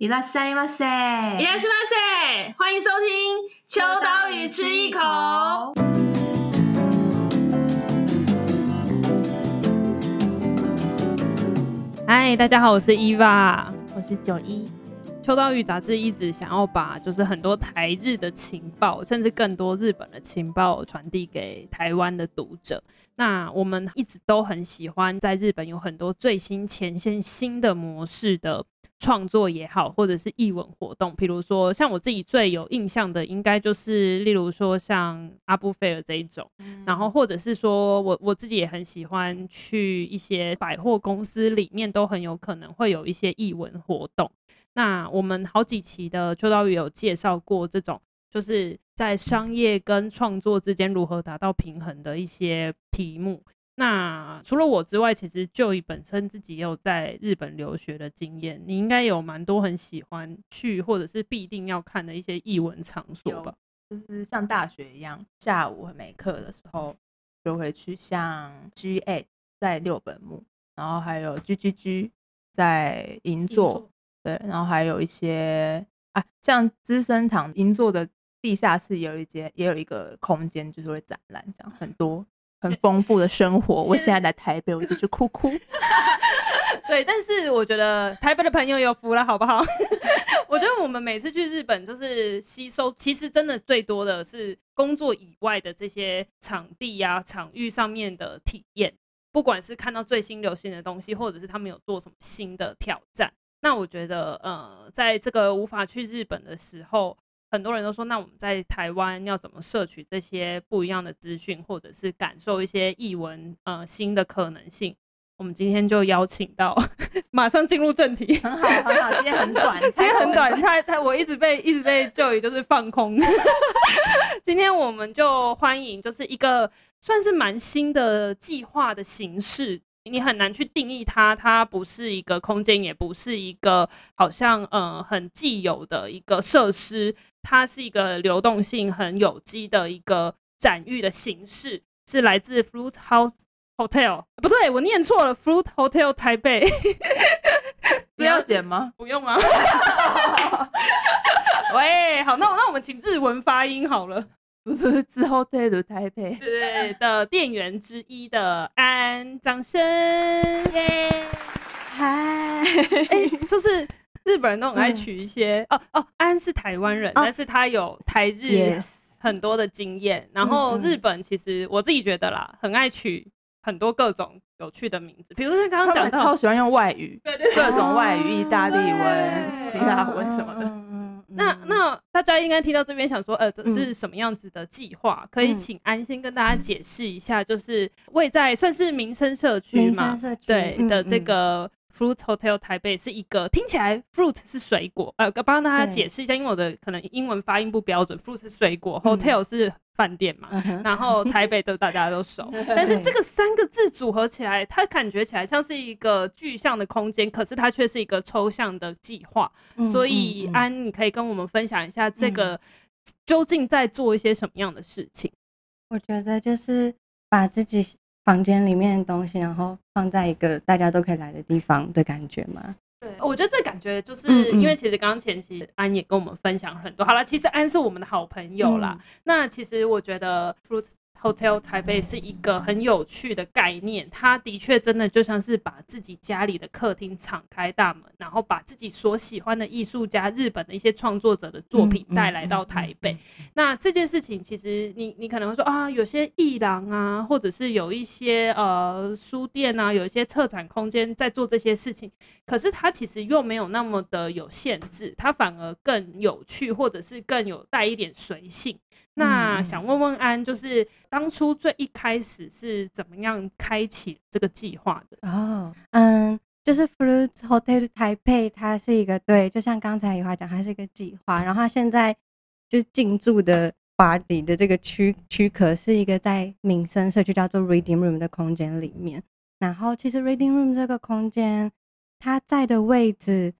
いらっしゃいませ，いらっしゃいませ，欢迎收听《秋刀鱼吃一口》。嗨，大家好，我是伊娃，我是九一。秋刀鱼杂志一直想要把就是很多台日的情报，甚至更多日本的情报传递给台湾的读者。那我们一直都很喜欢在日本有很多最新前线新的模式的 创作也好，或者是艺文活动。比如说像我自己最有印象的，应该就是例如说像阿布菲尔这一种，嗯、然后或者是说我我自己也很喜欢去一些百货公司里面，都很有可能会有一些艺文活动。那我们好几期的秋刀鱼有介绍过这种，就是在商业跟创作之间如何达到平衡的一些题目。那除了我之外，其实 Joy 本身自己也有在日本留学的经验，你应该有蛮多很喜欢去或者是必定要看的一些艺文场所吧？就是像大学一样，下午没课的时候就会去，像 G8 在六本木，然后还有 GGG 在银座。对，然后还有一些啊，像资生堂银座的地下室有一间，也有一个空间，就是会展览，这样很多很丰富的生活。我现在来台北，我就是哭哭。对，但是我觉得台北的朋友有福了，好不好？我觉得我们每次去日本，就是吸收，其实真的最多的是工作以外的这些场地呀、啊、场域上面的体验，不管是看到最新流行的东西，或者是他们有做什么新的挑战。那我觉得，呃，在这个无法去日本的时候，很多人都说，那我们在台湾要怎么摄取这些不一样的资讯，或者是感受一些译文，呃，新的可能性？我们今天就邀请到，马上进入正题。很好，很好，今天很短，今天很短。他他，我一直被一直被 Joy 就是放空。今天我们就欢迎，就是一个算是蛮新的计划的形式。你很难去定义它，它不是一个空间，也不是一个好像呃很既有的一个设施，它是一个流动性很有机的一个展域的形式，是来自 Fruit House Hotel，不对，我念错了，Fruit Hotel 台北。这要剪吗？不用啊。喂，好，那那我们请日文发音好了。不是之后退的台北对的店员之一的安，掌声耶！嗨，哎，就是日本人都很爱取一些、嗯、哦哦，安是台湾人、哦，但是他有台日很多的经验、yes。然后日本其实我自己觉得啦，很爱取很多各种有趣的名字，比如说刚刚讲的，超喜欢用外语，对对，各种外语，意大利文、希腊文什么的。嗯那那大家应该听到这边想说，呃，是什么样子的计划、嗯？可以请安心跟大家解释一下，就是位在算是民生社区嘛，对、嗯、的这个 Fruit Hotel 台北是一个听起来 fruit 是水果，呃，帮大家解释一下，因为我的可能英文发音不标准，fruit 是水果、嗯、，hotel 是。饭店嘛，然后台北的大家都熟，但是这个三个字组合起来，它感觉起来像是一个具象的空间，可是它却是一个抽象的计划。所以安，你可以跟我们分享一下这个究竟在做一些什么样的事情？我觉得就是把自己房间里面的东西，然后放在一个大家都可以来的地方的感觉吗。对，我觉得这感觉就是因为其实刚刚前期安也跟我们分享很多。好了，其实安是我们的好朋友啦。嗯、那其实我觉得 Fruit Hotel 台北是一个很有趣的概念，它的确真的就像是把自己家里的客厅敞开大门，然后把自己所喜欢的艺术家、日本的一些创作者的作品带来到台北。那这件事情其实你你可能会说啊，有些艺廊啊，或者是有一些呃书店啊，有一些策展空间在做这些事情，可是它其实又没有那么的有限制，它反而更有趣，或者是更有带一点随性。那想问问安，就是当初最一开始是怎么样开启这个计划的？哦，嗯，就是 Fruit Hotel 台北，它是一个对，就像刚才有话讲，它是一个计划。然后它现在就进驻的 body 的这个区区壳是一个在民生社区叫做 Reading Room 的空间里面。然后其实 Reading Room 这个空间，它在的位置。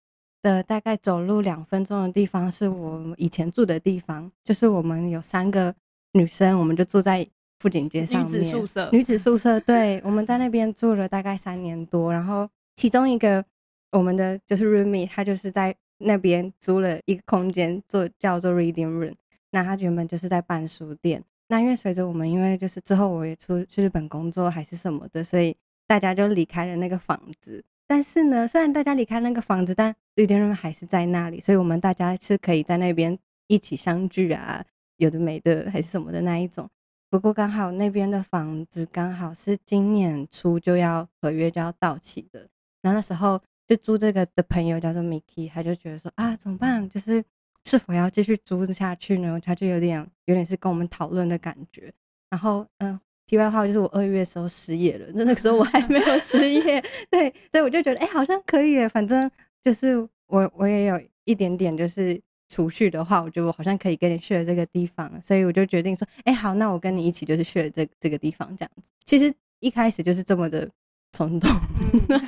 的大概走路两分钟的地方是我以前住的地方，就是我们有三个女生，我们就住在富锦街上面。女子宿舍，女子宿舍，对，我们在那边住了大概三年多，然后其中一个我们的就是 roomie，他就是在那边租了一个空间做叫做 reading room。那他原本就是在办书店。那因为随着我们，因为就是之后我也出去日本工作还是什么的，所以大家就离开了那个房子。但是呢，虽然大家离开那个房子，但 reading room 还是在那里，所以我们大家是可以在那边一起相聚啊，有的没的还是什么的那一种。不过刚好那边的房子刚好是今年初就要合约就要到期的，然后那时候就租这个的朋友叫做 Miki，他就觉得说啊，怎么办？就是是否要继续租下去呢？他就有点有点是跟我们讨论的感觉。然后嗯，题外话就是我二月的时候失业了，那那个时候我还没有失业，对，所以我就觉得哎、欸，好像可以耶，反正就是我我也有一点点就是。储蓄的话，我觉得我好像可以跟你 share 这个地方，所以我就决定说，哎、欸，好，那我跟你一起就是 share 这这个地方这样子。其实一开始就是这么的冲动，嗯、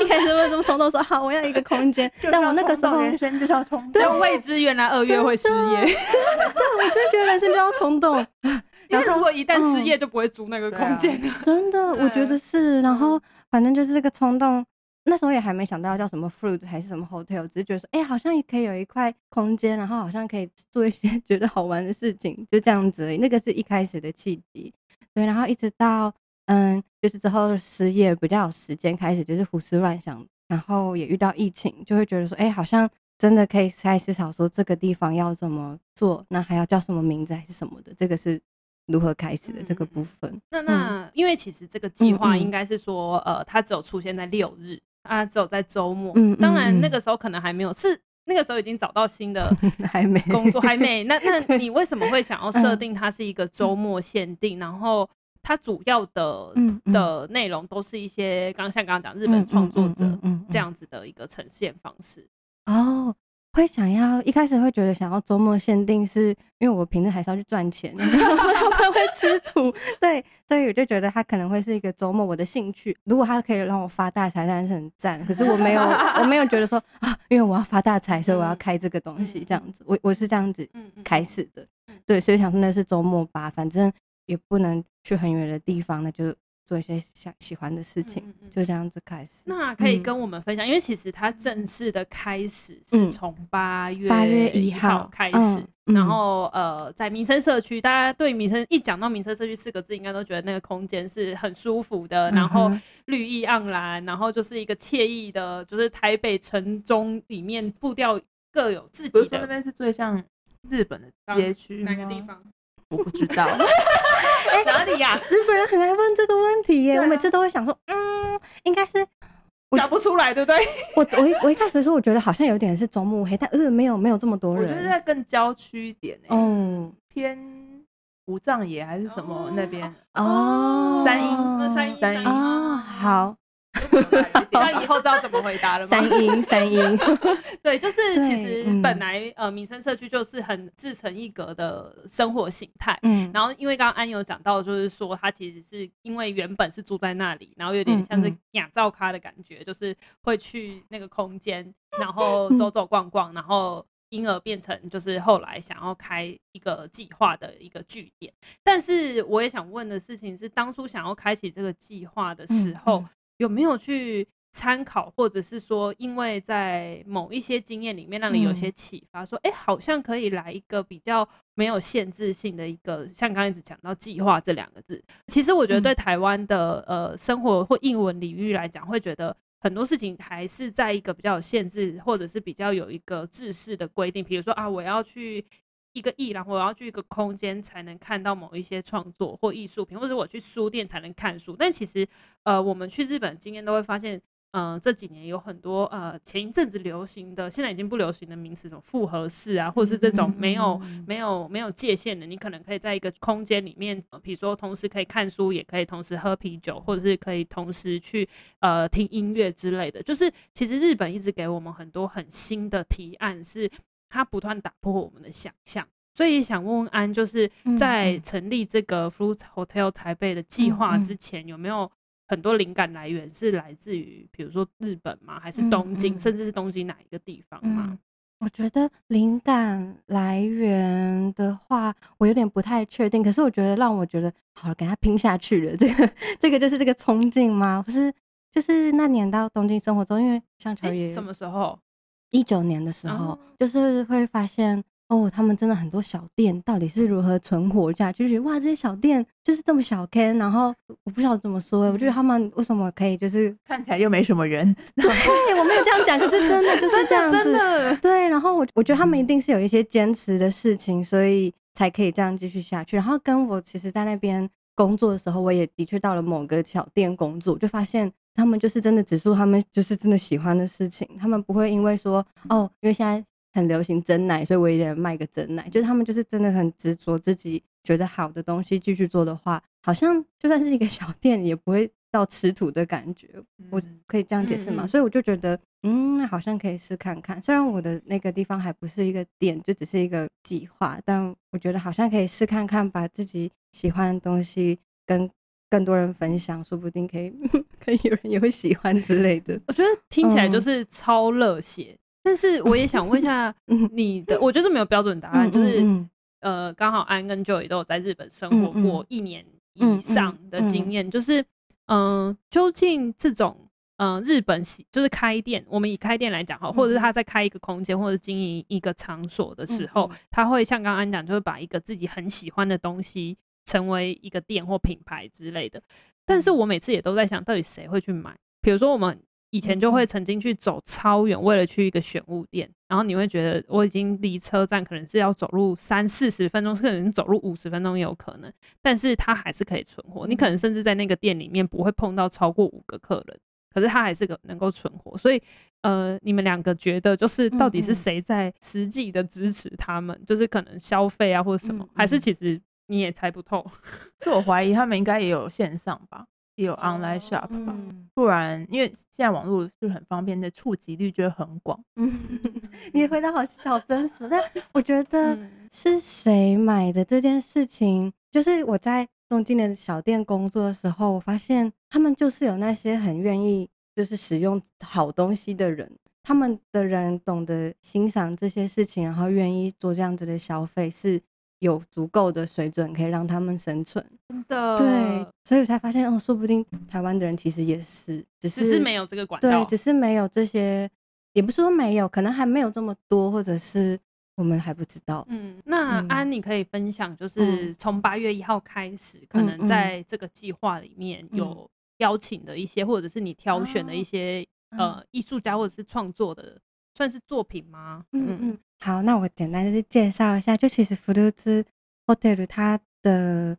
一开始为什么冲动说好，我要一个空间？但我那个时候人生就是要冲动，就未知原来二月会失业，真的，我真的觉得人生就要冲动。因为如果一旦失业，就不会租那个空间了、嗯。真的，我觉得是。然后反正就是这个冲动。那时候也还没想到叫什么 fruit 还是什么 hotel，只是觉得说，哎、欸，好像也可以有一块空间，然后好像可以做一些 觉得好玩的事情，就这样子而已。那个是一开始的契机，对。然后一直到嗯，就是之后失业比较有时间，开始就是胡思乱想，然后也遇到疫情，就会觉得说，哎、欸，好像真的可以开始思考说这个地方要怎么做，那还要叫什么名字还是什么的，这个是如何开始的这个部分。嗯、那那因为其实这个计划应该是说，呃，它只有出现在六日。啊，只有在周末。嗯，当然那个时候可能还没有，是那个时候已经找到新的 还没工作，还没。那那你为什么会想要 设定它是一个周末限定？然后它主要的的内容都是一些刚像刚刚讲日本创作者这样子的一个呈现方式哦。会想要一开始会觉得想要周末限定，是因为我平时还是要去赚钱，然后 他会吃土，对，所以我就觉得他可能会是一个周末我的兴趣。如果他可以让我发大财，当然是很赞。可是我没有，我没有觉得说啊，因为我要发大财，所以我要开这个东西这样子。我我是这样子开始的，对，所以想说那是周末吧，反正也不能去很远的地方，那就。做一些想喜欢的事情，嗯嗯，就这样子开始。那可以跟我们分享，嗯、因为其实它正式的开始是从八月八月一号开始，嗯、然后呃，在民生社区，大家对民生一讲到民生社区四个字，应该都觉得那个空间是很舒服的，然后绿意盎然，然后就是一个惬意的，就是台北城中里面步调各有自己的。那边是最像日本的街区，哪个地方？我不知道。哎，哪里呀？日本人很爱问这个问题耶。我每次都会想说，嗯，应该是讲不出来，对不对？我我一我一开始说，我觉得好像有点是中目黑，但呃，没有没有这么多人。我觉得在更郊区一点，嗯，偏五藏野还是什么那边哦，三莺，三莺，三莺哦，好。那以后知道怎么回答了吗？三音，三音，对，就是其实本来呃，民生社区就是很自成一格的生活形态。嗯，然后因为刚刚安有讲到，就是说他其实是因为原本是住在那里，然后有点像是亚照咖的感觉，就是会去那个空间，然后走走逛逛，然后因而变成就是后来想要开一个计划的一个据点。但是我也想问的事情是，当初想要开启这个计划的时候。有没有去参考，或者是说，因为在某一些经验里面让你有些启发，说，哎，好像可以来一个比较没有限制性的一个，像刚才一直讲到计划这两个字。其实我觉得对台湾的呃生活或英文领域来讲，会觉得很多事情还是在一个比较有限制，或者是比较有一个制式的规定，比如说啊，我要去。一个艺廊，我要去一个空间才能看到某一些创作或艺术品，或者我去书店才能看书。但其实，呃，我们去日本经验都会发现，呃，这几年有很多呃前一阵子流行的，现在已经不流行的名词，什么复合式啊，或者是这种没有没有没有界限的，你可能可以在一个空间里面，呃，比如说同时可以看书，也可以同时喝啤酒，或者是可以同时去呃听音乐之类的。就是其实日本一直给我们很多很新的提案是。它不断打破我们的想象，所以想问问安，就是在成立这个 Fruit Hotel 台北的计划之前，有没有很多灵感来源是来自于，比如说日本吗？还是东京，甚至是东京哪一个地方吗？我觉得灵感来源的话，我有点不太确定。可是我觉得让我觉得好了，给他拼下去了，这个这个就是这个冲劲吗？可是。就是那年到东京生活中，因为像乔也什么时候？一九年的时候，哦、就是会发现哦，他们真的很多小店到底是如何存活下去？就觉得哇，这些小店就是这么小坑，然后我不晓得怎么说，我觉得他们为什么可以就是看起来又没什么人？对，我没有这样讲，可是真的就是这样子，真的，真的对。然后我我觉得他们一定是有一些坚持的事情，所以才可以这样继续下去。然后跟我其实，在那边。工作的时候，我也的确到了某个小店工作，就发现他们就是真的只做他们就是真的喜欢的事情，他们不会因为说哦，因为现在很流行真奶，所以我也得卖个真奶，就是他们就是真的很执着自己觉得好的东西继续做的话，好像就算是一个小店也不会到吃土的感觉，我可以这样解释吗？所以我就觉得，嗯，那好像可以试看看。虽然我的那个地方还不是一个店，就只是一个计划，但我觉得好像可以试看看，把自己。喜欢的东西跟更多人分享，说不定可以 可以有人也会喜欢之类的。我觉得听起来就是超热血，嗯、但是我也想问一下 你的，我觉得没有标准答案，嗯、就是、嗯、呃，刚好安跟 Joy 都有在日本生活过一年以上的经验，就是嗯、呃，究竟这种。嗯、呃，日本喜就是开店，我们以开店来讲哈，或者是他在开一个空间或者经营一个场所的时候，嗯嗯、他会像刚刚安讲，就会把一个自己很喜欢的东西成为一个店或品牌之类的。但是我每次也都在想，到底谁会去买？比如说我们以前就会曾经去走超远，为了去一个选物店，然后你会觉得我已经离车站可能是要走路三四十分钟，甚至走路五十分钟也有可能，但是它还是可以存活。你可能甚至在那个店里面不会碰到超过五个客人。可是它还是个能够存活，所以呃，你们两个觉得就是到底是谁在实际的支持他们？嗯嗯，就是可能消费啊或者什么，还是其实你也猜不透？是我怀疑他们应该也有线上吧，也有 online shop 吧，嗯、不然因为现在网络就很方便，的触及率就会很广。嗯，你回答好好真实，但 我觉得是谁买的这件事情，就是我在。东京的小店工作的时候，我发现他们就是有那些很愿意就是使用好东西的人，他们的人懂得欣赏这些事情，然后愿意做这样子的消费，是有足够的水准可以让他们生存。真的，对，所以我才发现哦，说不定台湾的人其实也是，只是，只是没有这个管道，对，只是没有这些，也不是说没有，可能还没有这么多，或者是。我们还不知道。嗯，那安，你可以分享，就是从八月一号开始，嗯、可能在这个计划里面有邀请的一些，嗯、或者是你挑选的一些、嗯、呃艺术家或者是创作的，算是作品吗？嗯嗯，嗯。好，那我简单就是介绍一下，就其实フルーツホテル它的，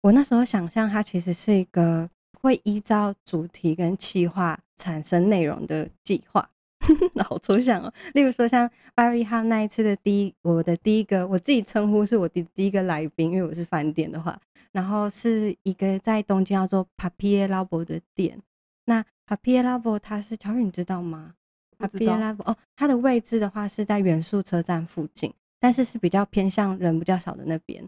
我那时候想象它其实是一个会依照主题跟企划产生内容的计划。好抽象哦。例如说，像八月一号那一次的第一，我的第一个，我自己称呼是我的第一个来宾，因为我是饭店的话，然后是一个在东京叫做 Papier Labo 的店。那 Papier Labo 它是乔宇，你知道吗 ？Papier Labo 哦，它的位置的话是在元素车站附近，但是是比较偏向人比较少的那边。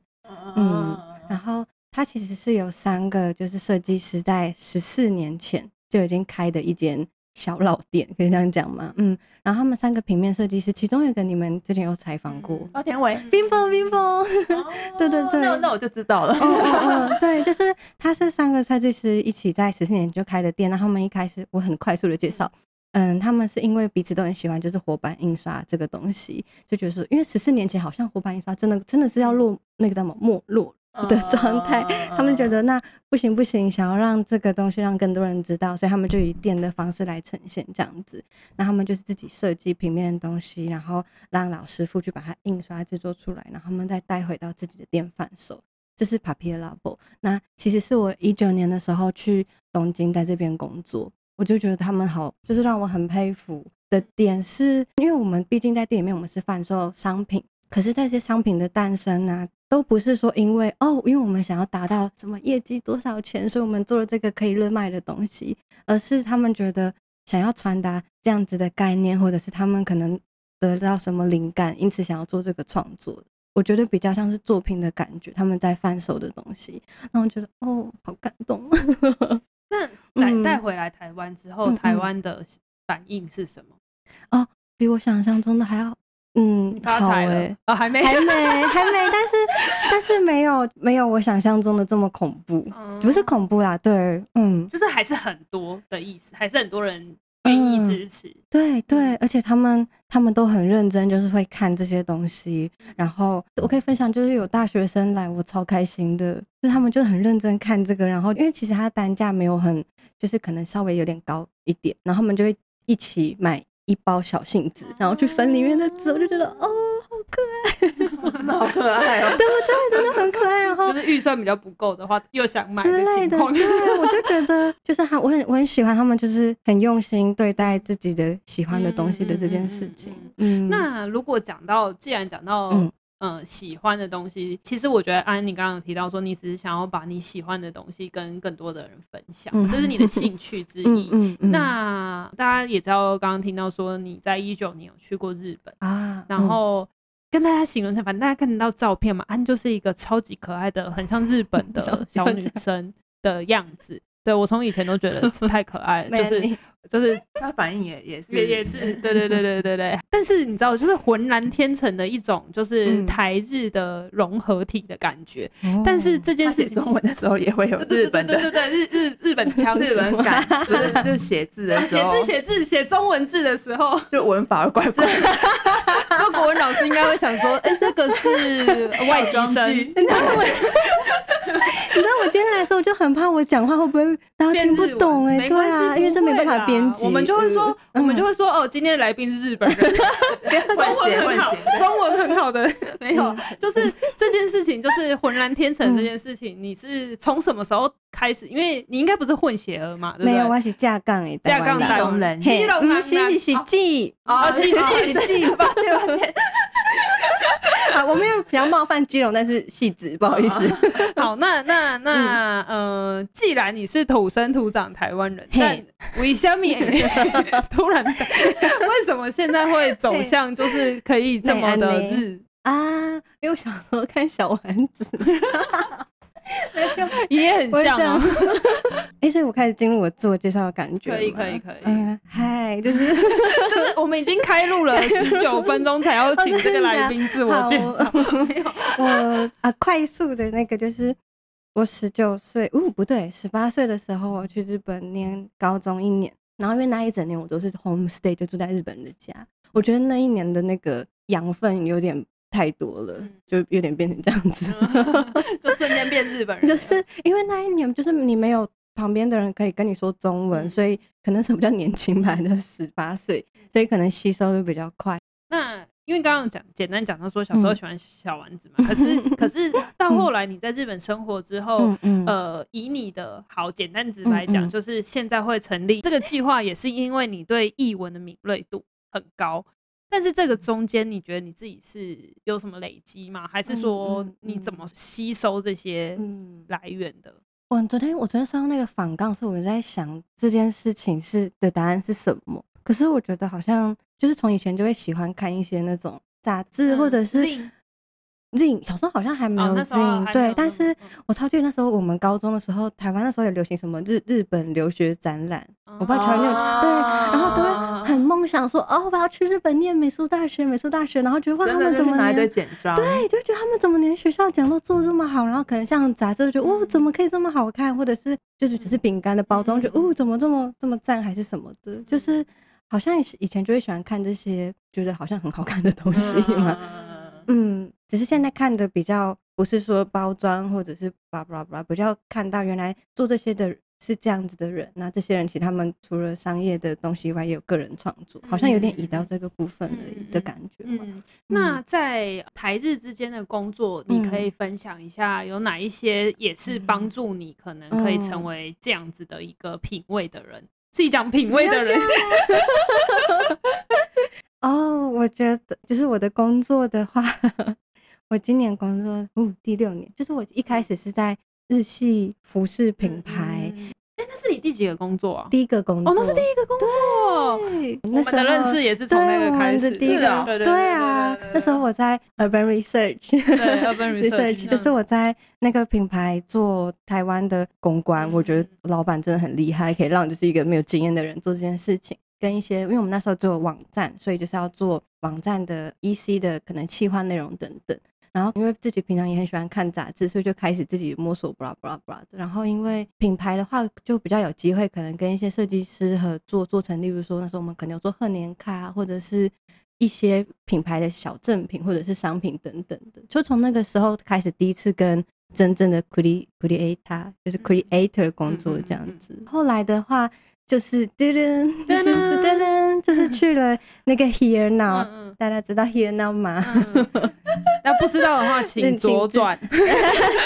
嗯，然后它其实是有三个，就是设计师在十四年前就已经开的一间。小老店可以这样讲吗？嗯，然后他们三个平面设计师，其中一个你们之前有采访过，高田伟，冰峰冰峰，对对对，那那我就知道了。嗯，对，就是他是三个设计师一起在十四年就开的店，那他们一开始我很快速的介绍，嗯，他们是因为彼此都很喜欢，就是活版印刷这个东西，就觉得说，因为十四年前好像活版印刷真的真的是要落那个叫什么没落。的状态，他们觉得那不行不行，想要让这个东西让更多人知道，所以他们就以店的方式来呈现这样子。那他们就是自己设计平面的东西，然后让老师傅去把它印刷制作出来，然后他们再带回到自己的店贩售。这是 Papier Labo。那其实是我一九年的时候去东京在这边工作，我就觉得他们好，就是让我很佩服的点是，因为我们毕竟在店里面我们是贩售商品，可是这些商品的诞生呢、都不是说因为哦，因为我们想要达到什么业绩多少钱，所以我们做了这个可以热卖的东西，而是他们觉得想要传达这样子的概念，或者是他们可能得到什么灵感，因此想要做这个创作。我觉得比较像是作品的感觉，他们在贩售的东西，让我觉得哦，好感动。那带带回来台湾之后，嗯、台湾的反应是什么？哦，比我想象中的还要嗯，发财了欸、哦，还没，还没，还没，但是 但是没有没有我想象中的这么恐怖，嗯不是恐怖啦，对，嗯，就是还是很多的意思，还是很多人愿意支持，对对，而且他们他们都很认真，就是会看这些东西。然后我可以分享，就是有大学生来，我超开心的，就他们就很认真看这个。然后因为其实它的单价没有很，就是可能稍微有点高一点，然后他们就会一起买。一包小杏子，然后去分里面的籽，我就觉得哦，好可爱，真的好可爱哦，对不对？真的很可爱。然后就是预算比较不够的话，又想买之类的，对，我就觉得就是他，我很我很喜欢他们，就是很用心对待自己的喜欢的东西的这件事情。嗯，嗯，那如果讲到，既然讲到，嗯。嗯，喜欢的东西，其实我觉得安，你刚刚有提到说，你只是想要把你喜欢的东西跟更多的人分享，嗯、这是你的兴趣之一。嗯嗯嗯、那大家也知道，刚刚听到说你在一九年有去过日本啊，然后跟大家形容一下，反正大家看得到照片嘛，安就是一个超级可爱的，很像日本 的小女生的样子。对，我从以前都觉得 太可爱了，就是就是他反应也也是也也是，对对对对对对。但是你知道，就是浑然天成的一种，就是台日的融合体的感觉。但是这件事写中文的时候也会有日本的，对对对，日日日本腔、日本感，就是就写字的 时候，写字写字写中文字的时候，就文法怪怪。就国文老师应该会想说，哎，这个是外籍生，你知道吗？你知道我今天来的时候，我就很怕我讲话会不会大家听不懂哎、欸？对啊，因为这没办法编辑。我们就会说，我们就会说，哦，今天的来宾是日本人，中文很好，中文很好的，没有，就是这件事情，就是浑然天成这件事情，你是从什么时候开始？因为你应该不是混血儿嘛，没有，我是架杠诶，架杠基隆人，基隆人，喜喜喜记，哦，喜喜喜记，抱歉抱歉。啊，我没有比较冒犯基隆，但是戏子不好意思。好，那那那呃，既然你是土生土长台湾人，但为什么 突然为什么现在会走向就是可以这么的日啊？因为我小时候看小丸子。也很像哦。哎，所以我开始进入我自我介绍的感觉。可以，可以，可以。嗯，嗨，就是 就是，我们已经开录了十九分钟，才要请这个来宾自我介绍。我啊，快速的那个就是，我十九岁，哦，不对，十八岁的时候我去日本念高中一年，然后因为那一整年我都是 home stay，就住在日本人的家。我觉得那一年的那个养分有点。太多了，就有点变成这样子，就瞬间变日本人。就是因为那一年，就是你没有旁边的人可以跟你说中文，所以可能是比较年轻吧，就十八岁，所以可能吸收的比较快。那因为刚刚讲简单讲到说小时候喜欢小丸子嘛，可是 可是到后来你在日本生活之后，呃，以你的好简单直白讲，就是现在会成立这个计划，也是因为你对译文的敏锐度很高。但是这个中间，你觉得你自己是有什么累积吗？还是说你怎么吸收这些来源的？我、昨天我昨天上那个访杠时，我在想这件事情是的答案是什么？可是我觉得好像就是从以前就会喜欢看一些那种杂志，或者是。Zine 小时候好像还没有哦、对，但是我超记得那时候我们高中的时候，台湾那时候有流行什么日日本留学展览，哦、我不知道全有对，然后都会很梦想说哦，我要去日本念美术大学，美术大学，然后觉得哇，他们怎么连对，就觉得他们怎么连学校讲都做这么好，然后可能像杂志就觉得哦，怎么可以这么好看，或者是就是只是饼干的包装，就哦，怎么这么这么赞，还是什么的，就是好像以前就会喜欢看这些，觉得好像很好看的东西嘛。嗯，只是现在看的比较不是说包装或者是巴拉巴拉，比较看到原来做这些的是这样子的人。那这些人其实他们除了商业的东西以外，也有个人创作，好像有点移到这个部分的的感觉。嗯，嗯，那在台日之间的工作，你可以分享一下有哪一些也是帮助你可能可以成为这样子的一个品味的人？自己讲品味的人。哦，我觉得就是我的工作的话，我今年工作哦第六年，就是我一开始是在日系服饰品牌。哎、那是你第几个工作啊？第一个工作，哦，那是第一个工作。对，那时候认识也是从那个开始。第一个，对啊，那时候我在 Urban Research，对，Urban Research 就是我在那个品牌做台湾的公关。嗯、我觉得老板真的很厉害，可以让就是一个没有经验的人做这件事情。跟一些，因为我们那时候做网站，所以就是要做网站的 EC 的可能企划内容等等。然后因为自己平常也很喜欢看杂志，所以就开始自己摸索，blah blah blah 的。然后因为品牌的话，就比较有机会可能跟一些设计师合作，做成例如说那时候我们可能有做贺年卡，或者是一些品牌的小赠品或者是商品等等的。就从那个时候开始，第一次跟真正的 creator 就是 creator 工作这样子。后来的话。就是噔噔，就是噔噔，就是去了那个 Here Now，嗯嗯大家知道 Here Now 吗？那、嗯、不知道的话，请左转。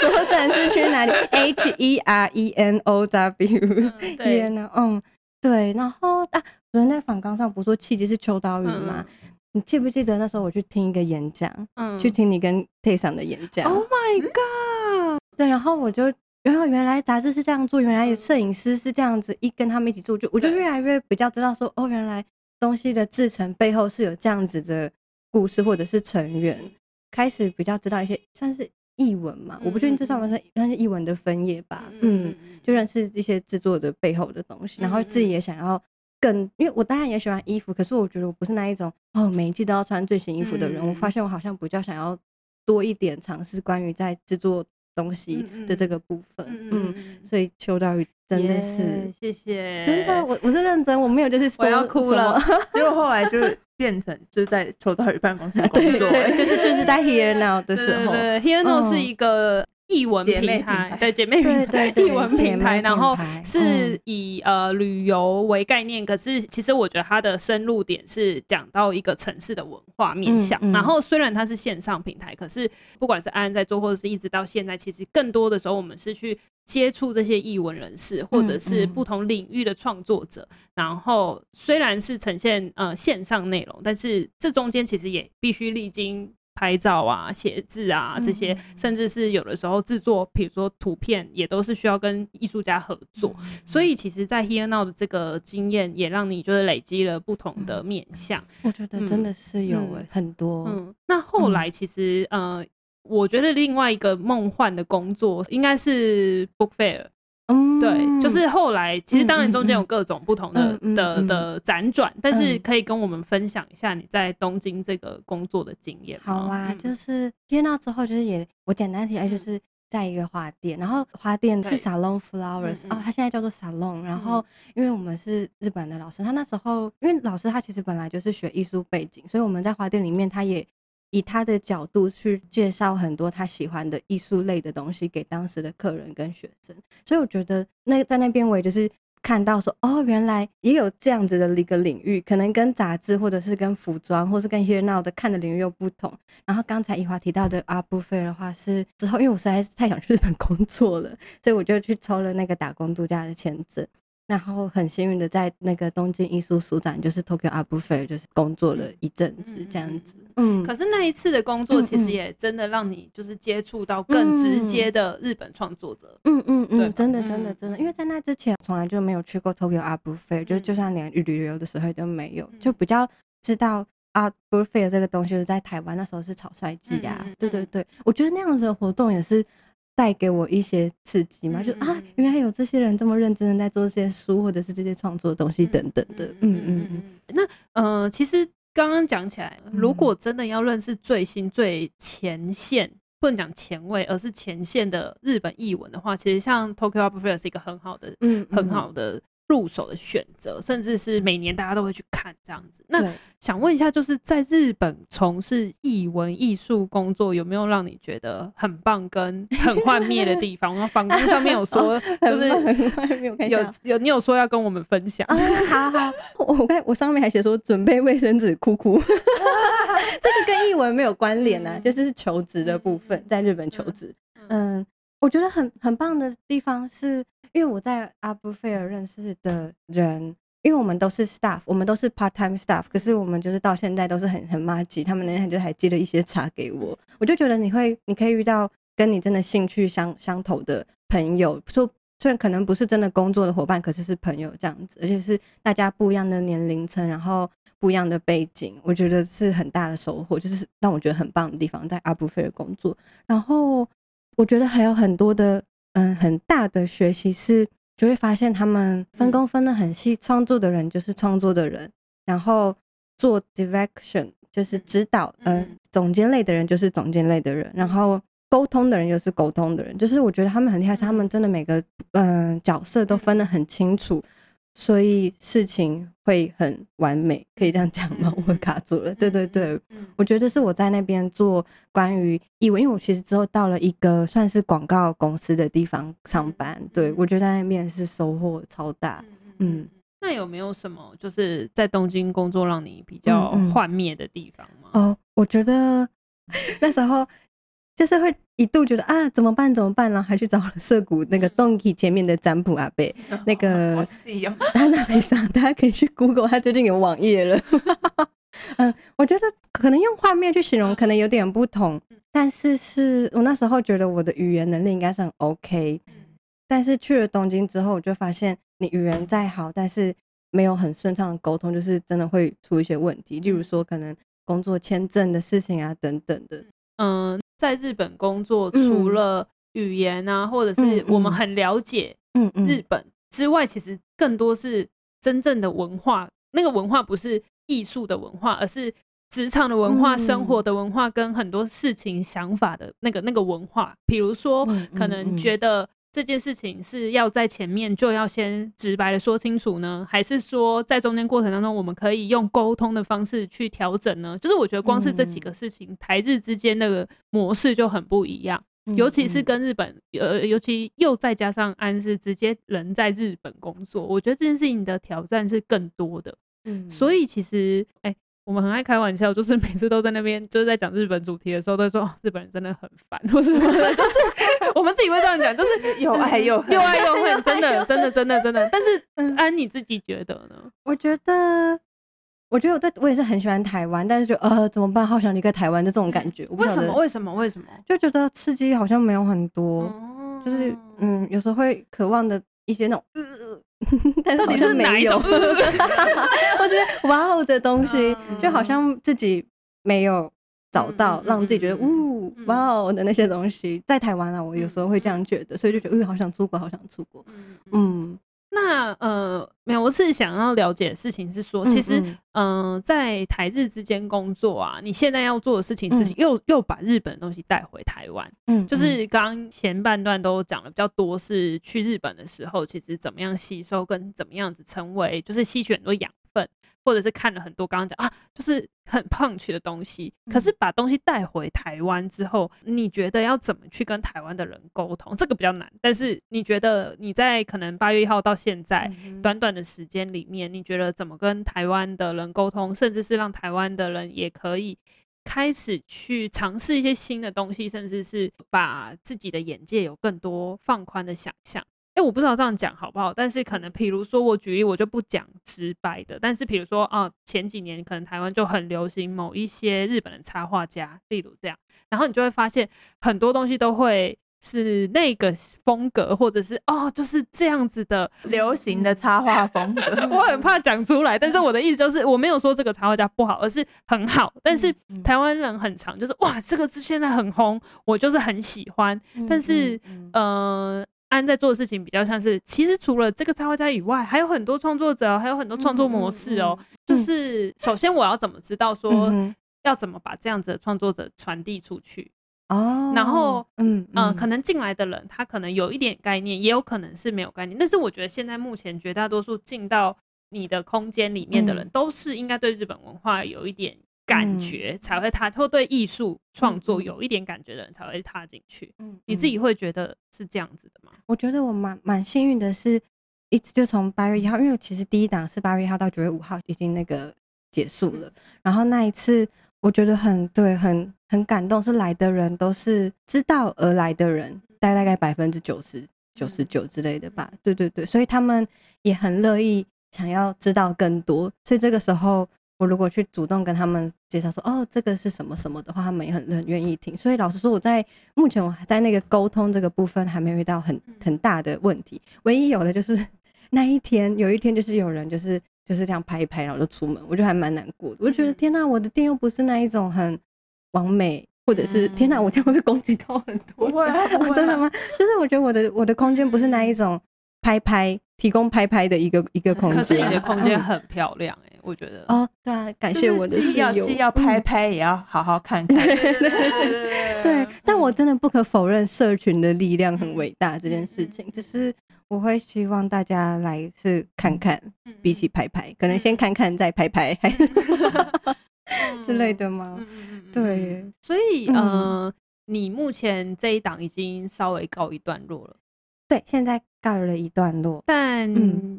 左转是去哪里？H E R E N O W。嗯、Here Now，嗯，对。然后啊，昨天在访纲上不是说契机是秋刀鱼吗？嗯、你记不记得那时候我去听一个演讲？嗯，去听你跟 Tay 的演讲。Oh my god！对，然后我就。然后原来杂志是这样做，原来摄影师是这样子，一跟他们一起做，就我就越来越比较知道说，哦，原来东西的制成背后是有这样子的故事或者是成员，开始比较知道一些算是译文嘛，我不确定这算不算算是译文的分页吧，嗯，就认识一些制作的背后的东西，然后自己也想要更，因为我当然也喜欢衣服，可是我觉得我不是那一种哦，每一季都要穿最新衣服的人，我发现我好像比较想要多一点尝试关于在制作。东西的这个部分，嗯，嗯，嗯，所以邱道宇真的是，yeah, 谢谢，真的，我我是认真，我没有就是说我要哭了，结果后来就变成就是在邱道宇办公室工作，对，对，就是就是在 Here Now 的时候对，Here Now 是一个。艺文平台，对姐妹平台，译文平台，然后是以呃旅游为概念，可是其实我觉得它的深入点是讲到一个城市的文化面向。然后虽然它是线上平台，可是不管是安安在做，或者是一直到现在，其实更多的时候我们是去接触这些译文人士，或者是不同领域的创作者。然后虽然是呈现呃线上内容，但是这中间其实也必须历经。拍照啊，写字啊，这些，甚至是有的时候制作，比如说图片，也都是需要跟艺术家合作。所以，其实，在 Here Now 的这个经验，也让你就是累积了不同的面向。我觉得真的是有诶，很多。嗯，那后来其实，呃，我觉得另外一个梦幻的工作，应该是 Book Fair。嗯，对，就是后来其实当然中间有各种不同的、嗯嗯嗯、的的辗转，但是可以跟我们分享一下你在东京这个工作的经验。好啊，嗯、就是 Here Now 之后，就是也我简单提，就是在一个花店，然后花店是 Salon Flowers 哦，它现在叫做 Salon。然后因为我们是日本的老师，他那时候因为老师他其实本来就是学艺术背景，所以我们在花店里面他也。以他的角度去介绍很多他喜欢的艺术类的东西给当时的客人跟学生，所以我觉得那在那边我也就是看到说，哦，原来也有这样子的一个领域，可能跟杂志或者是跟服装，或是跟 Here Now 的看的领域又不同。然后刚才怡华提到的 Art Book Fair 的话是之后，因为我实在是太想去日本工作了，所以我就去抽了那个打工度假的签证。然后很幸运的在那个东京艺术书展，就是 Tokyo Art Fair，就是工作了一阵子这样子。嗯，可是那一次的工作其实也真的让你就是接触到更直接的日本创作者。嗯嗯嗯，真的真的真的，因为在那之前从来就没有去过 Tokyo Art Fair，就就算连旅游的时候都没有，就比较知道 Art Fair 这个东西是在台湾那时候是草率季啊。对对对，我觉得那样子的活动也是。带给我一些刺激嘛，就啊，原来有这些人这么认真的在做这些书，或者是这些创作的东西等等的，嗯嗯嗯。那呃，其实刚刚讲起来，如果真的要认识最新最前线，不能讲前卫，而是前线的日本译文的话，其实像 Tokyo Fair 是一个很好的，嗯，很好的。入手的选择，甚至是每年大家都会去看这样子。那想问一下，就是在日本从事艺文艺术工作，有没有让你觉得很棒跟很幻灭的地方？然后访纲上面有说，就是有有你有说要跟我们分享。好好，我看我上面还写说准备卫生纸哭哭，这个跟艺文没有关联啊，就是求职的部分，在日本求职。嗯，我觉得很很棒的地方是。因为我在阿布菲尔认识的人，因为我们都是 staff，我们都是 part time staff，可是我们就是到现在都是很很麻吉。他们那天就还寄了一些茶给我，我就觉得你会，你可以遇到跟你真的兴趣相相投的朋友，说虽然可能不是真的工作的伙伴，可是是朋友这样子，而且是大家不一样的年龄层，然后不一样的背景，我觉得是很大的收获，就是让我觉得很棒的地方，在阿布菲尔工作。然后我觉得还有很多的。嗯，很大的学习是，就会发现他们分工分得很细，创作的人就是创作的人，然后做 direction 就是指导，嗯、呃，总监类的人就是总监类的人，然后沟通的人就是沟通的人，就是我觉得他们很厉害，他们真的每个嗯、呃、角色都分得很清楚。所以事情会很完美，可以这样讲吗？我卡住了。对对对，我觉得是我在那边做关于艺文，因为我其实之后到了一个算是广告公司的地方上班。对，我觉得在那边是收获超大。嗯，那有没有什么就是在东京工作让你比较幻灭的地方吗？哦，我觉得 那时候。就是会一度觉得啊，怎么办怎么办，然后还去找了 涩谷那个 Donkey 前面的占卜阿伯，那个 他那边上，大家可以去 Google，他最近有网页了。嗯，我觉得可能用画面去形容可能有点不同，但是是我那时候觉得我的语言能力应该是很 OK，但是去了东京之后，我就发现你语言再好，但是没有很顺畅的沟通，就是真的会出一些问题，例如说可能工作签证的事情啊等等的，嗯。在日本工作，除了语言啊，或者是我们很了解日本之外，其实更多是真正的文化。那个文化不是艺术的文化，而是职场的文化、生活的文化，跟很多事情想法的那个那个文化。比如说，可能觉得。这件事情是要在前面就要先直白的说清楚呢，还是说在中间过程当中我们可以用沟通的方式去调整呢？就是我觉得光是这几个事情，台日之间那个模式就很不一样，尤其是跟日本，呃，尤其又再加上安是直接人在日本工作，我觉得这件事情的挑战是更多的。嗯，所以其实，哎。我们很爱开玩笑，就是 每次都在那边，就是在讲日本主题的时候，都会说、哦、日本人真的很烦，或是就是 我们自己会这样讲，就是 又爱又又爱又恨，真的，真的，真的，真的。但是安你自己觉得呢？我觉得，我觉得我对我也是很喜欢台湾，但是就呃怎么办？好想离开台湾的这种感觉。为什么？为什么？为什么？就觉得刺激好像没有很多，哦、就是嗯，有时候会渴望的一些那种。呃 但到底是哪一种？或是哇哦的东西，就好像自己没有找到让自己觉得呜哇哦的那些东西，在台湾啊，我有时候会这样觉得，所以就觉得嗯，好想出国，好想出国，嗯。那呃，没有，我是想要了解的事情是说，其实嗯、呃，在台日之间工作啊，你现在要做的事情是又、嗯、又把日本的东西带回台湾，嗯，就是刚前半段都讲的比较多，是去日本的时候，其实怎么样吸收跟怎么样子成为，就是吸取很多养分。或者是看了很多刚刚讲啊，就是很 punch 的东西，可是把东西带回台湾之后，你觉得要怎么去跟台湾的人沟通？这个比较难。但是你觉得你在可能八月一号到现在短短的时间里面，你觉得怎么跟台湾的人沟通，甚至是让台湾的人也可以开始去尝试一些新的东西，甚至是把自己的眼界有更多放宽的想象？哎、欸，我不知道这样讲好不好，但是可能，比如说我举例，我就不讲直白的，但是比如说啊，前几年可能台湾就很流行某一些日本的插画家，例如这样，然后你就会发现很多东西都会是那个风格，或者是哦，就是这样子的流行的插画风格。我很怕讲出来，但是我的意思就是，我没有说这个插画家不好，而是很好。但是台湾人很常就是哇，这个是现在很红，我就是很喜欢，但是呃。安在做的事情比较像是，其实除了这个插画家以外，还有很多创作者，还有很多创作模式哦。就是首先我要怎么知道说要怎么把这样子的创作者传递出去哦？然后嗯嗯、呃，可能进来的人他可能有一点概念，也有可能是没有概念。但是我觉得现在目前绝大多数进到你的空间里面的人，都是应该对日本文化有一点。感觉才会踏，或对艺术创作有一点感觉的人才会踏进去。嗯，你自己会觉得是这样子的吗？我觉得我蛮蛮幸运的，是一直就从八月一号，因为其实第一档是八月一号到九月五号已经那个结束了。然后那一次我觉得很对，很很感动，是来的人都是知道而来的人，大概百分之九十九十九之类的吧。对对对，所以他们也很乐意想要知道更多。所以这个时候。我如果去主动跟他们介绍说，哦，这个是什么什么的话，他们也很很愿意听。所以老实说，我在目前我还在那个沟通这个部分还没有遇到很很大的问题。唯一有的就是那一天，有一天就是有人就是就是这样拍一拍，然后就出门，我就还蛮难过的。我就觉得天哪，我的店又不是那一种很完美，或者是天哪，我这样会被攻击到很多。不会，真的吗？就是我觉得我的我的空间不是那一种拍拍提供拍拍的一个一个空间。可是你的空间很漂亮哎。我觉得哦，对啊，感谢我的既要既要拍拍，也要好好看看。对对对 对，但我真的不可否认，社群的力量很伟大这件事情，只是我会希望大家来是看看，比起拍拍，可能先看看再拍拍，还 是之类的吗？对，所以呃，你目前这一档已经稍微告一段落了。对，现在告了一段落，但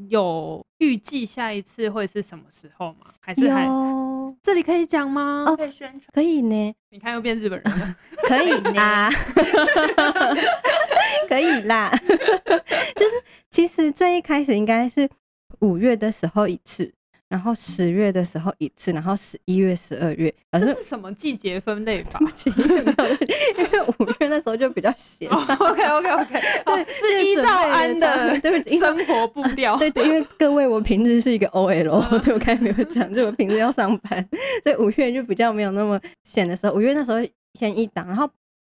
有预计下一次会是什么时候吗？还是还有这里可以讲吗？哦，可以宣传，可以呢。你看又变日本人了 可以啦，可以啦。就是其实最一开始应该是五月的时候一次。然后十月的时候一次，然后十一月、十二月，这是什么季节分类法？因为五月那时候就比较闲。OK OK OK，对，是依照安的对生活步调。对对，因为各位，我平日是一个 OL，对我刚才没有讲，就我平日要上班，所以五月就比较没有那么闲的时候。五月那时候先一档，然后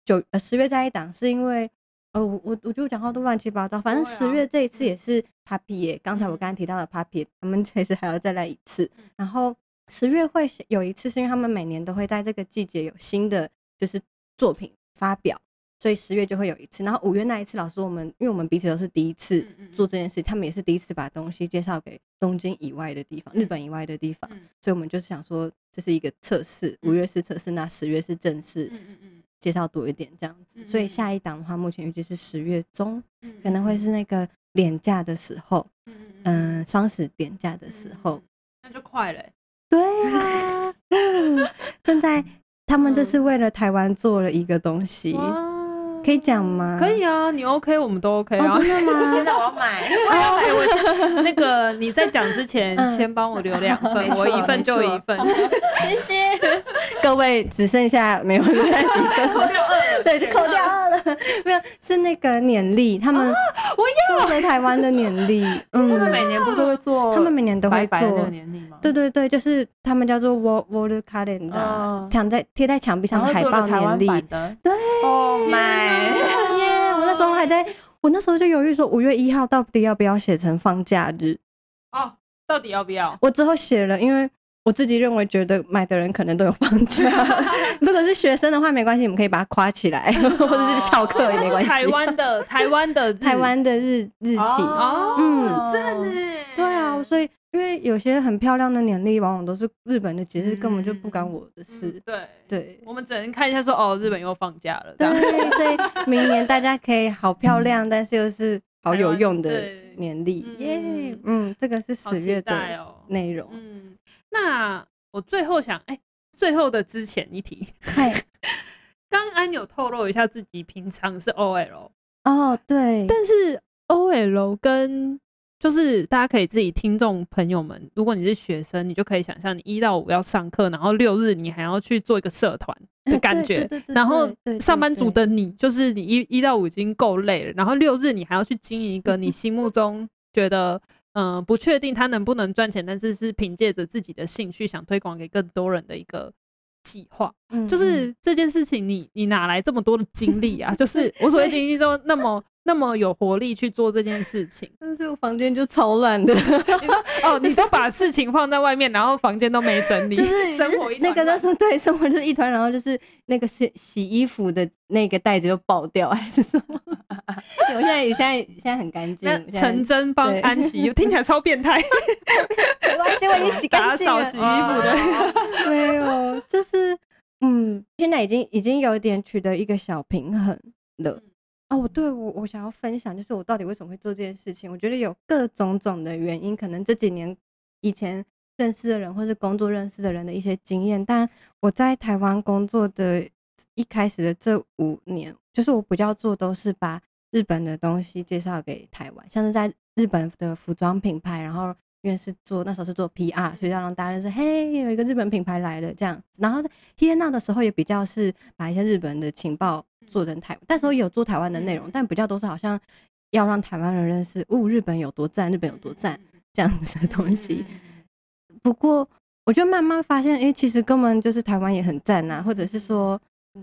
九呃十月再一档，是因为。呃，我我我就讲话都乱七八糟，反正十月这一次也是 Papi 耶，刚才我刚刚提到的 Papi，他们 其实还要再来一次。然后十月会有一次，是因为他们每年都会在这个季节有新的就是作品发表，所以十月就会有一次。然后五月那一次，老师我们因为我们彼此都是第一次做这件事，他们也是第一次把东西介绍给东京以外的地方、日本以外的地方，所以我们就是想说这是一个测试，五月是测试，那十月是正式。介绍多一点这样子，所以下一档的话，目前预计是十月中，可能会是那个廉价的时候，嗯，双十廉价的时候，那就快了。对啊，正在他们这是为了台湾做了一个东西。可以讲吗？可以啊，你 OK，我们都 OK 啊。真的吗？现在我要买，我要买。我那个你在讲之前，先帮我留两份，我一份就一份。谢谢各位，只剩下没有剩下几个，扣掉二了，对，扣掉二了。没有，是那个年历，他们我要做了台湾的年历。嗯，他们每年不是会做？他们每年都会做年历吗？对对对，就是他们叫做 Wall Wall Calendar，墙在贴在墙壁上的海报年历。对，Oh my。耶！我那时候还在，我那时候就犹豫说，五月一号到底要不要写成放假日？哦，到底要不要？我之后写了，因为我自己认为觉得买的人可能都有放假。如果是学生的话，没关系，你们可以把它夸起来，或者是翘课也没关系。台湾的台湾的台湾的日日期哦，嗯，赞呢。对啊，所以。因为有些很漂亮的年历，往往都是日本的节日，根本就不干我的事。嗯、对对，我们只能看一下说，哦，日本又放假了。对，所以明年大家可以好漂亮，但是又是好有用的年历。耶，嗯，这个是十月的内容。嗯，那我最后想，哎，最后的之前一题，嗨，刚安有透露一下自己平常是 OL。哦，对，但是 OL 跟就是大家可以自己听众朋友们，如果你是学生，你就可以想象你一到五要上课，然后六日你还要去做一个社团的感觉。然后上班族的你，就是你一一到五已经够累了，然后六日你还要去经营一个 你心目中觉得嗯、呃、不确定他能不能赚钱，但是是凭借着自己的兴趣想推广给更多人的一个计划。就是这件事情你，你你哪来这么多的精力啊？就是我所谓精力都那么。那么有活力去做这件事情，但是我房间就超乱的。你说哦，你都把事情放在外面，然后房间都没整理，就是生活一那个那时候对生活就是一团，然后就是那个洗洗衣服的那个袋子就爆掉还是什么？我现在现在现在很干净。陈真帮安洗，听起来超变态。没关系，我已经洗干净了。打扫洗衣服的没有，就是嗯，现在已经已经有一点取得一个小平衡了。哦，对我我想要分享，就是我到底为什么会做这件事情？我觉得有各种种的原因，可能这几年以前认识的人，或是工作认识的人的一些经验。但我在台湾工作的一开始的这五年，就是我比较做都是把日本的东西介绍给台湾，像是在日本的服装品牌，然后因为是做那时候是做 PR，所以要让大家认识，嘿，有一个日本品牌来了这样。然后在 TNA 的时候也比较是把一些日本的情报。做成台，但是我有做台湾的内容，但比较都是好像要让台湾人认识，哦，日本有多赞，日本有多赞这样子的东西。不过，我就慢慢发现，哎、欸，其实根本就是台湾也很赞呐，或者是说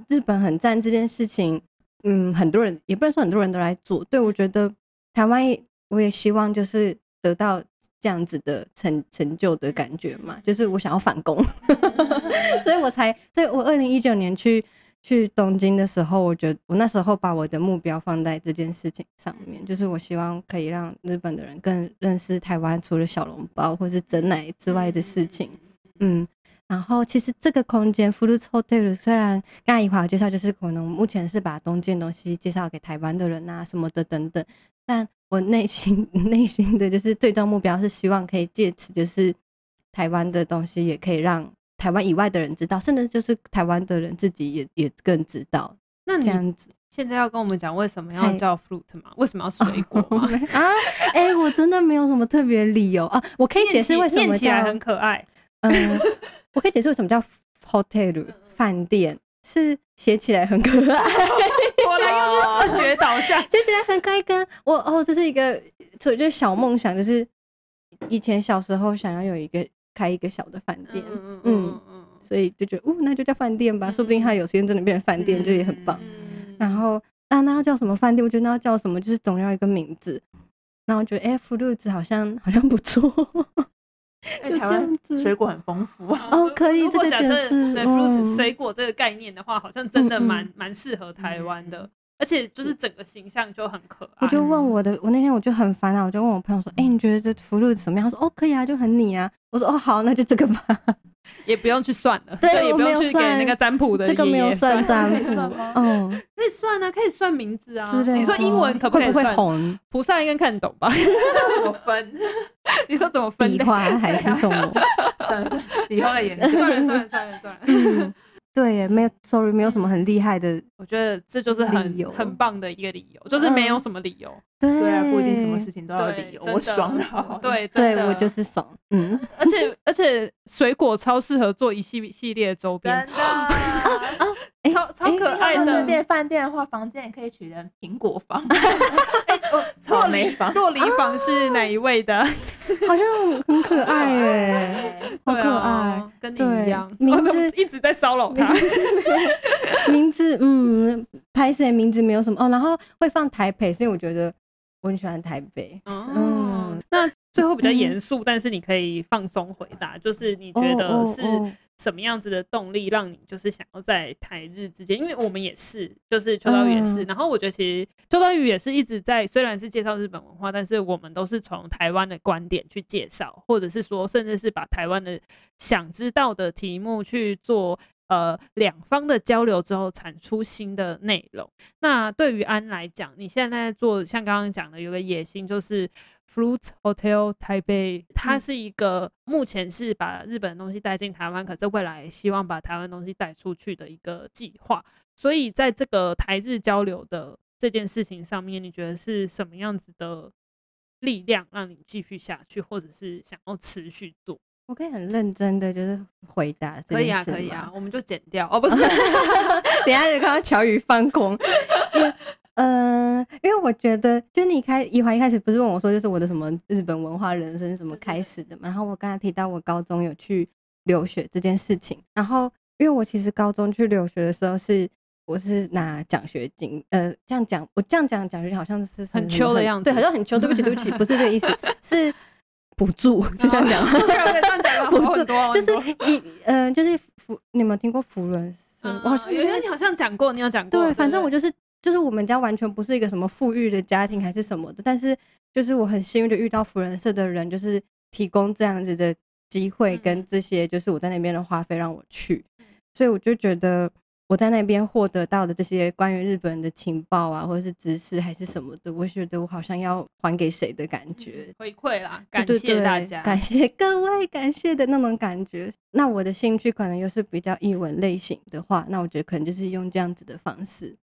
日本很赞这件事情，嗯，很多人也不能说很多人都来做。对，我觉得台湾，我也希望就是得到这样子的成成就的感觉嘛，就是我想要反攻，所以我才，所以我二零一九年去去东京的时候，我觉得我那时候把我的目标放在这件事情上面，就是我希望可以让日本的人更认识台湾，除了小笼包或是整奶之外的事情，嗯。然后其实这个空间 Fruits Hotel 虽然刚才一华有介绍，就是可能目前是把东京的东西介绍给台湾的人啊什么的等等，但我内心 内心的就是最终目标是希望可以借此就是台湾的东西也可以让台湾以外的人知道，甚至就是台湾的人自己也也更知道。那这样子现在要跟我们讲为什么要叫 fruit 吗？为什么要水 果吗？啊，哎、欸，我真的没有什么特别理由啊，我可以解释为什么叫很可爱，嗯。我可以解释为什么叫 hotel 饭店，是写起来很可爱。果然又是视觉导向，写起来很可爱。跟我哦，这是一个，所以就是小梦想，就是以前小时候想要有一个开一个小的饭店。嗯嗯所以就觉得，哦，那就叫饭店吧，说不定他有时间真的变成饭店，就也很棒。然后，那那要叫什么饭店？我觉得那要叫什么，就是总要一个名字。然后我觉得，哎，Fruits 好像好像不错。哎，台湾水果很丰富哦，可以。如果假设对 fruits 水果这个概念的话，好像真的蛮蛮适合台湾的，而且就是整个形象就很可爱。我就问我的，我那天我就很烦恼，我就问我朋友说：“哎，你觉得这 fruits 怎么样？”他说：“哦，可以啊，就很你啊。”我说：“哦，好，那就这个吧。”也不用去算了，对，也不用去给那个占卜的。这个没有算占卜 嗯，可以算啊，可以算名字啊。你说英文可不可以算？菩萨应该看得懂吧？怎么分？你说怎么分？笔画还是什么？算 了算了，以后的颜色。算了算了算了算了。对，没有，sorry，没有什么很厉害的。我觉得这就是很很棒的一个理由，就是没有什么理由。对啊，不一定什么事情都要理由。我爽了。对，对我就是爽。嗯，而且而且水果超适合做一系系列的周边。真的。超超可爱的。这边饭店的话，房间也可以取成苹果房。哎 草莓房。洛梨房是哪一位的？好像很可爱 耶，好可爱，跟你一样。名字一直在骚扰他。名字，嗯，拍摄名字没有什么哦。然后会放台北，所以我觉得我很喜欢台北。嗯，那最后比较严肃，但是你可以放松回答，就是你觉得是。什么样子的动力让你就是想要在台日之间？因为我们也是，就是秋刀鱼也是。然后我觉得其实秋刀鱼也是一直在，虽然是介绍日本文化，但是我们都是从台湾的观点去介绍，或者是说，甚至是把台湾的想知道的题目去做呃两方的交流之后，产出新的内容。那对于安来讲，你现在在做像刚刚讲的，有个野心就是。Fruits Hotel Taipei，它是一个目前是把日本的东西带进台湾，可是未来希望把台湾东西带出去的一个计划。所以在这个台日交流的这件事情上面，你觉得是什么样子的力量让你继续下去，或者是想要持续做？我可以很认真的就是回答，可以啊，可以啊，我们就剪掉哦，不是 等下就看到乔宇放空。嗯，因为我觉得，就你开一华一开始不是问我说，就是我的什么日本文化人生什么开始的嘛？然后我刚才提到我高中有去留学这件事情，然后因为我其实高中去留学的时候是我是拿奖学金，呃，这样讲我这样讲奖学金好像是很秋的样子，对，好像很秋。对不起，对不起，不是这个意思，是补助，就这样讲，补助就是一嗯，就是福，你有没有听过福伦社？我好像觉得你好像讲过，你有讲过，对，反正我就是。就是我们家完全不是一个什么富裕的家庭还是什么的，但是就是我很幸运的遇到福伦社的人，就是提供这样子的机会跟这些就是我在那边的花费让我去，所以我就觉得我在那边获得到的这些关于日本人的情报啊，或者是知识还是什么的，我觉得我好像要还给谁的感觉，回馈啦，感谢大家，感谢 各位，感谢的那种感觉。那我的兴趣可能又是比较译文类型的话，那我觉得可能就是用这样子的方式。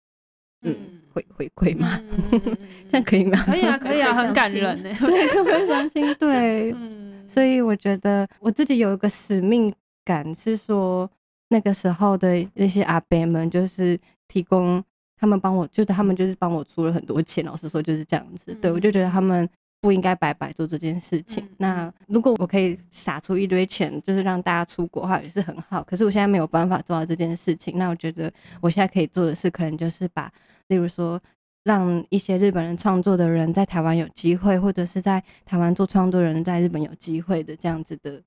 嗯，回回馈吗？这样可以吗？可以啊，可以啊，很感人呢。对，特别伤心。对，嗯，所以我觉得我自己有一个使命感，是说那个时候的那些阿伯们，就是提供他们帮我，就是他们就是帮我出了很多钱。老实说就是这样子。对，我就觉得他们不应该白白做这件事情。那如果我可以撒出一堆钱，就是让大家出国的话，也是很好。可是我现在没有办法做到这件事情。那我觉得我现在可以做的事，可能就是把。例如说，让一些日本人创作的人在台湾有机会，或者是在台湾做创作人在日本有机会的这样子的。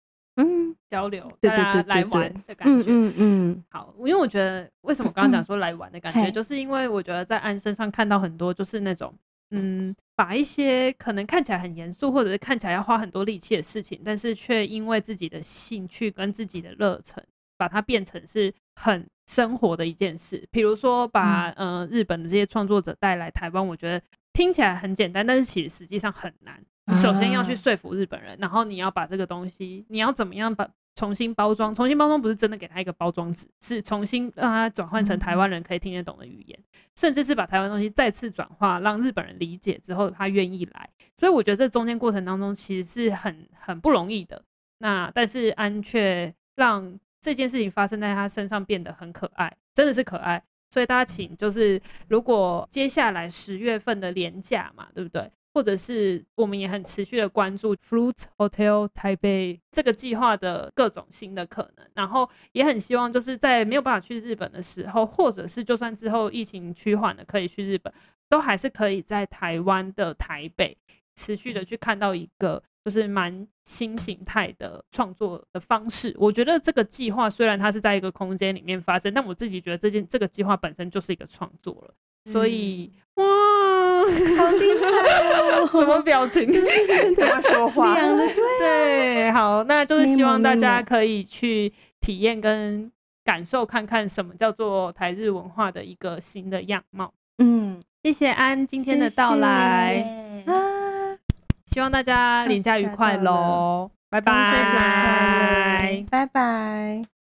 嗯，交流，对对对，来玩的感觉，嗯嗯好，因为我觉得为什么刚刚讲说来玩的感觉，嗯、就是因为我觉得在安身上看到很多就是那种，嗯，把一些可能看起来很严肃，或者是看起来要花很多力气的事情，但是却因为自己的兴趣跟自己的热忱，把它变成是很生活的一件事。比如说把嗯、呃、日本的这些创作者带来台湾，我觉得听起来很简单，但是其实实际上很难。你首先要去说服日本人，然后你要把这个东西，你要怎么样把重新包装？重新包装不是真的给他一个包装纸，是重新让他转换成台湾人可以听得懂的语言，甚至是把台湾东西再次转化，让日本人理解之后，他愿意来。所以我觉得这中间过程当中其实是很很不容易的。那但是安却让这件事情发生在他身上变得很可爱，真的是可爱。所以大家请就是，如果接下来十月份的连假嘛，对不对？或者是我们也很持续的关注 Fruit Hotel Taipei 这个计划的各种新的可能，然后也很希望就是在没有办法去日本的时候，或者是就算之后疫情趋缓了可以去日本，都还是可以在台湾的台北持续的去看到一个就是蛮新形态的创作的方式。我觉得这个计划虽然它是在一个空间里面发生，但我自己觉得这件这个计划本身就是一个创作了。所以，哇，好厉害哦！什么表情？怎么说话？对，好，那就是希望大家可以去体验跟感受，看看什么叫做台日文化的一个新的样貌。嗯，谢谢安今天的到来啊！希望大家连假愉快喽！拜拜，拜拜。